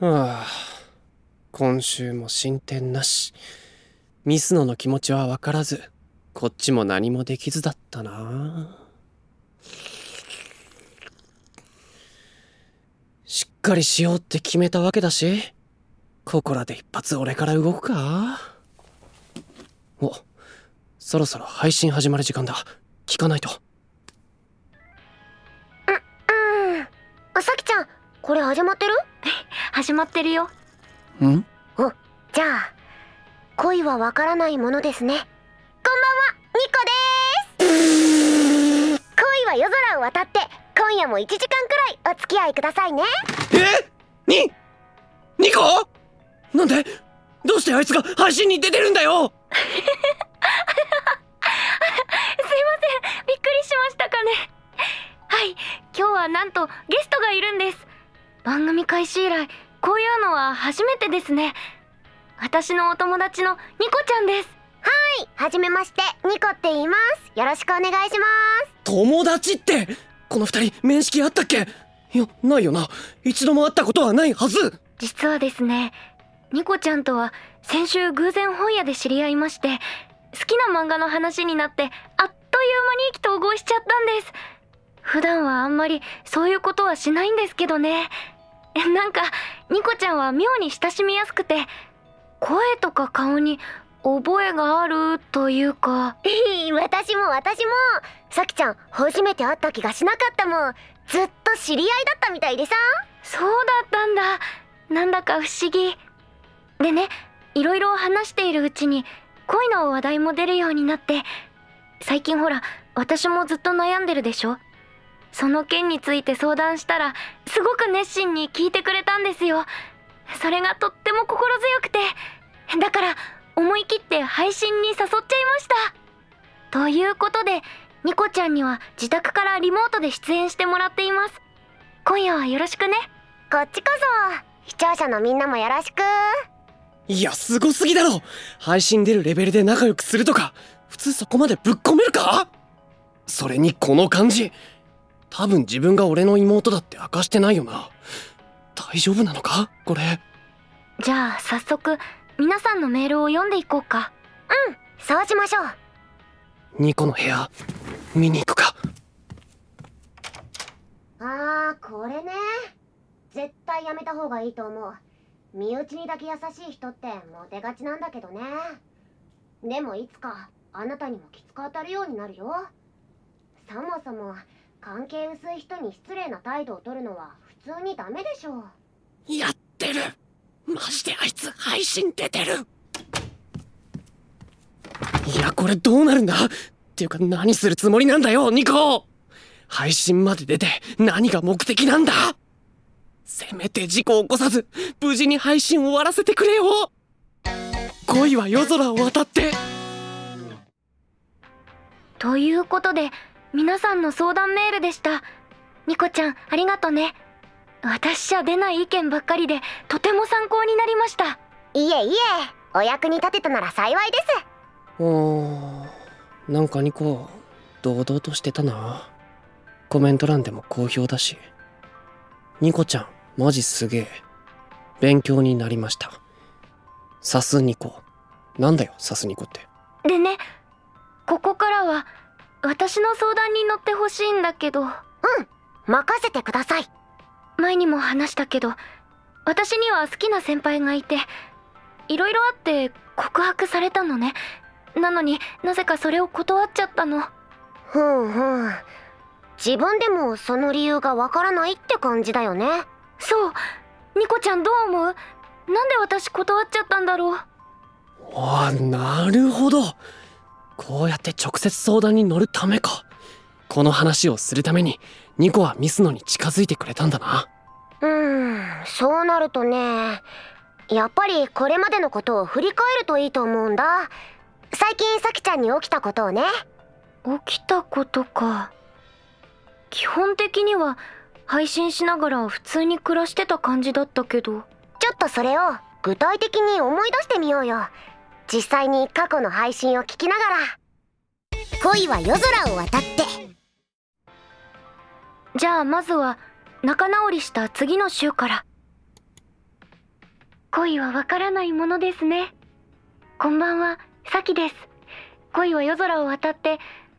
はあ。今週も進展なし。ミスノの気持ちは分からずこっちも何もできずだったな。しっかりしようって決めたわけだしここらで一発俺から動くか？おそろそろ配信始まる時間だ。聞かないと。うん。さきちゃんこれ始まってる？始まってるよ。ん？おじゃあ恋はわからないものですね。こんばんはニコです。恋は夜空を渡って今夜も1時間くらいお付き合いくださいね。え？に？ニコ？なんで？どうしてあいつが配信に出てるんだよ？すいませんびっくりしましたかね。はい今日はなんとゲストがいるんです番組開始以来こういうのは初めてですね。私のお友達のニコちゃんです。はい。はじめましてニコって言います。よろしくお願いします。友達って？この二人面識あったっけ？いやないよな。一度も会ったことはないはず。実はですねニコちゃんとは先週偶然本屋で知り合いまして好きな漫画の話になってあっという間に意気投合しちゃったんです。普段はあんまりそういうことはしないんですけどねなんかニコちゃんは妙に親しみやすくて声とか顔に覚えがあるというか。私も私も。さきちゃん初めて会った気がしなかったもん。ずっと知り合いだったみたいでさ。そうだったんだ。なんだか不思議。でねいろいろ話しているうちに恋の話題も出るようになって。最近ほら私もずっと悩んでるでしょその件について相談したらすごく熱心に聞いてくれたんですよ。それがとっても心強くてだから思い切って配信に誘っちゃいました。ということでニコちゃんには自宅からリモートで出演してもらっています。今夜はよろしくね。こっちこそ。視聴者のみんなもよろしく。いやすごすぎだろ。配信出るレベルで仲良くするとか普通そこまでぶっ込めるか？それにこの感じ多分自分が俺の妹だって明かしてないよな。大丈夫なのか？これ。じゃあ早速皆さんのメールを読んでいこうか。うんそうしましょう。ニコの部屋見に行くか。あーこれね。絶対やめた方がいいと思う。身内にだけ優しい人ってモテがちなんだけどね。でもいつかあなたにもきつく当たるようになるよ。そもそも関係薄い人に失礼な態度を取るのは普通にダメでしょやってる。マジであいつ配信出てる。いやこれどうなるんだ？っていうか何するつもりなんだよニコ。配信まで出て何が目的なんだ？せめて事故を起こさず無事に配信終わらせてくれよ。恋は夜空を渡って。ということで皆さんの相談メールでした。ニコちゃんありがとね。私じゃ出ない意見ばっかりでとても参考になりました。いえいえお役に立てたなら幸いです。おーなんかニコ堂々としてたな。コメント欄でも好評だし。ニコちゃんマジすげえ。勉強になりました。サスニコ。なんだよサスニコって。でねここからは私の相談に乗ってほしいんだけど。うん。任せてください。前にも話したけど私には好きな先輩がいていろいろあって告白されたのね。なのになぜかそれを断っちゃったの。ふんふん。自分でもその理由がわからないって感じだよね。そう。ニコちゃんどう思う？なんで私断っちゃったんだろう？あなるほどこうやって直接相談に乗るためか。この話をするためにニコはミスノに近づいてくれたんだな。うーんそうなるとねやっぱりこれまでのことを振り返るといいと思うんだ。最近さきちゃんに起きたことをね。起きたことか。基本的には配信しながら普通に暮らしてた感じだったけど。ちょっとそれを具体的に思い出してみようよ実際に過去の配信を聞きながら。恋は夜空を渡って。じゃあまずは仲直りした次の週から。恋はわからないものですね。こんばんはさきです。恋は夜空を渡って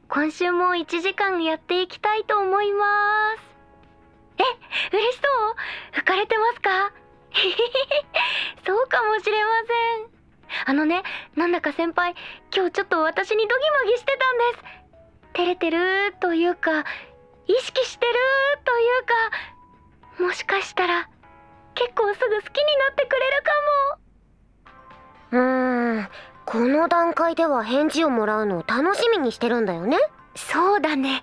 今週も1時間やっていきたいと思います。え嬉しそう？浮かれてますか？そうかもしれません。あのねなんだか先輩今日ちょっと私にドギマギしてたんです。照れてるというか意識してるというかもしかしたら結構すぐ好きになってくれるかも。うーんこの段階では返事をもらうのを楽しみにしてるんだよね。そうだね。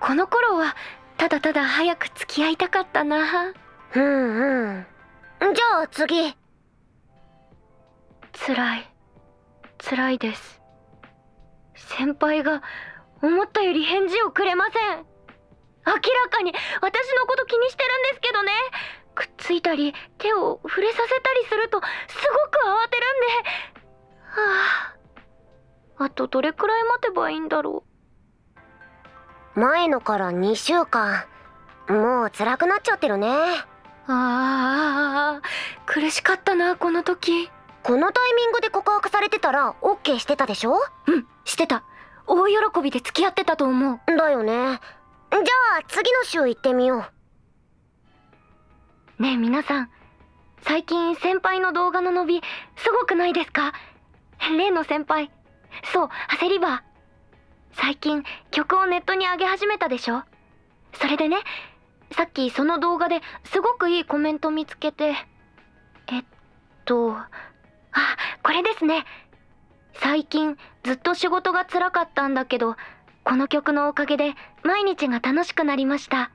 この頃はただただ早く付き合いたかったな。うんうん。じゃあ次辛い。辛いです。先輩が思ったより返事をくれません。明らかに私のこと気にしてるんですけどね。くっついたり手を触れさせたりするとすごく慌てるんで。はああとどれくらい待てばいいんだろう。前のから2週間。もう辛くなっちゃってるね。ああ苦しかったなこの時このタイミングで告白されてたら OK してたでしょ？うんしてた。大喜びで付き合ってたと思う。だよね。じゃあ次の週行ってみよう。ねえ皆さん。最近先輩の動画の伸びすごくないですか？例の先輩。そう焦りバー最近曲をネットに上げ始めたでしょ？それでねさっきその動画ですごくいいコメント見つけて。えっとあこれですね。最近ずっと仕事が辛かったんだけどこの曲のおかげで毎日が楽しくなりました。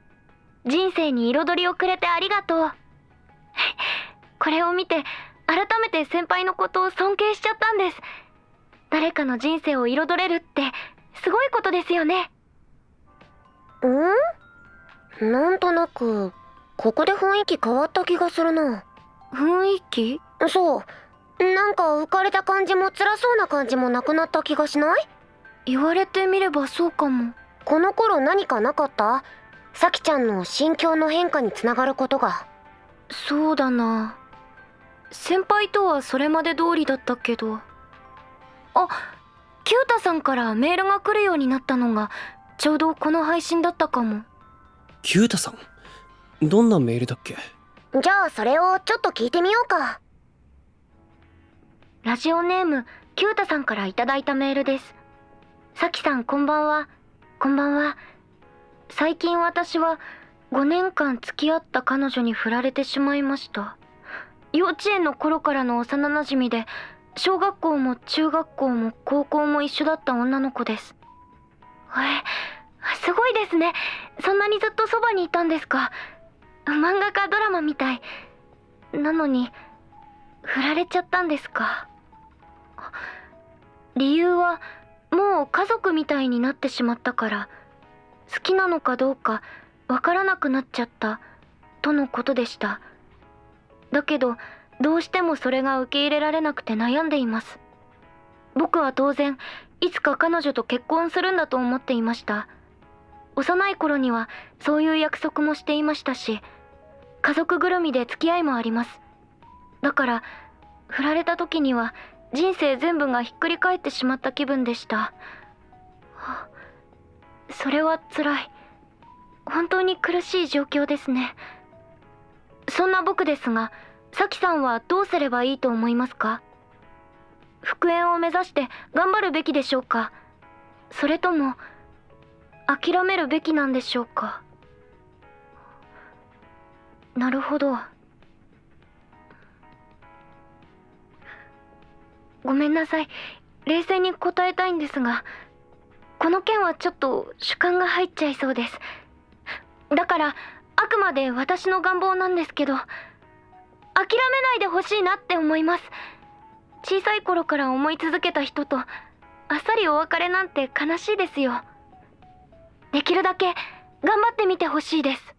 人生に彩りをくれてありがとう。これを見て改めて先輩のことを尊敬しちゃったんです。誰かの人生を彩れるってすごいことですよね。ん？なんとなくここで雰囲気変わった気がするな。雰囲気？そうなんか浮かれた感じも辛そうな感じもなくなった気がしない？言われてみればそうかも。この頃何かなかった？さきちゃんの心境の変化につながることが。そうだな。先輩とはそれまで通りだったけど。あキュータさんからメールが来るようになったのがちょうどこの配信だったかも。キュータさん？どんなメールだっけ？じゃあそれをちょっと聞いてみようかラジオネームキュータさんからいただいたメールです。さきさんこんばんは。こんばんは。最近私は5年間付き合った彼女に振られてしまいました。幼稚園の頃からの幼なじみで小学校も中学校も高校も一緒だった女の子です。えすごいですね。そんなにずっとそばにいたんですか。漫画かドラマみたい。なのに振られちゃったんですか。理由はもう家族みたいになってしまったから好きなのかどうかわからなくなっちゃったとのことでした。だけどどうしてもそれが受け入れられなくて悩んでいます。僕は当然いつか彼女と結婚するんだと思っていました。幼い頃にはそういう約束もしていましたし家族ぐるみで付き合いもあります。だから振られた時には人生全部がひっくり返ってしまった気分でした。それは辛い。本当に苦しい状況ですね。そんな僕ですがサキさんはどうすればいいと思いますか？復縁を目指して頑張るべきでしょうか？それとも諦めるべきなんでしょうか？なるほど。ごめんなさい。冷静に答えたいんですがこの件はちょっと主観が入っちゃいそうです。だからあくまで私の願望なんですけど諦めないでほしいなって思います。小さい頃から思い続けた人とあっさりお別れなんて悲しいですよ。できるだけ頑張ってみてほしいです。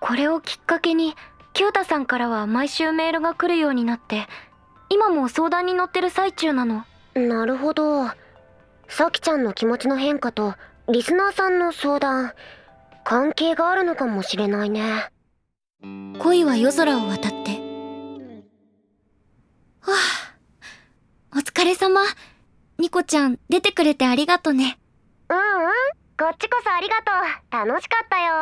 これをきっかけにキュータさんからは毎週メールが来るようになって今も相談に乗ってる最中なの。なるほど。さきちゃんの気持ちの変化とリスナーさんの相談関係があるのかもしれないね。恋は夜空を渡って。はあ。お疲れ様。ニコちゃん出てくれてありがとね。うんうん。こっちこそありがとう。楽しかったよ。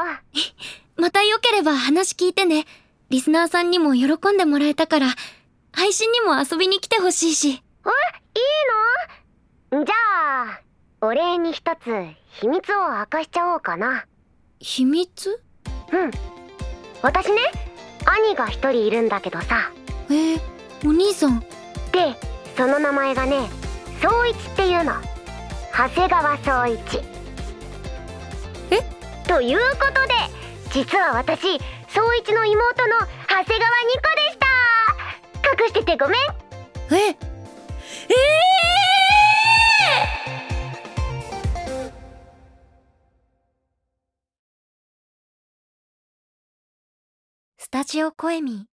またよければ話聞いてね。リスナーさんにも喜んでもらえたから配信にも遊びに来てほしいし。えいいの？じゃあお礼に一つ秘密を明かしちゃおうかな。秘密？うん。私ね兄が一人いるんだけどさ。えー、お兄さん。でその名前がね総一っていうの。長谷川総一。え？ということで実は私総一の妹の長谷川ニコでした隠しててごめん。え？えスタジオコエミ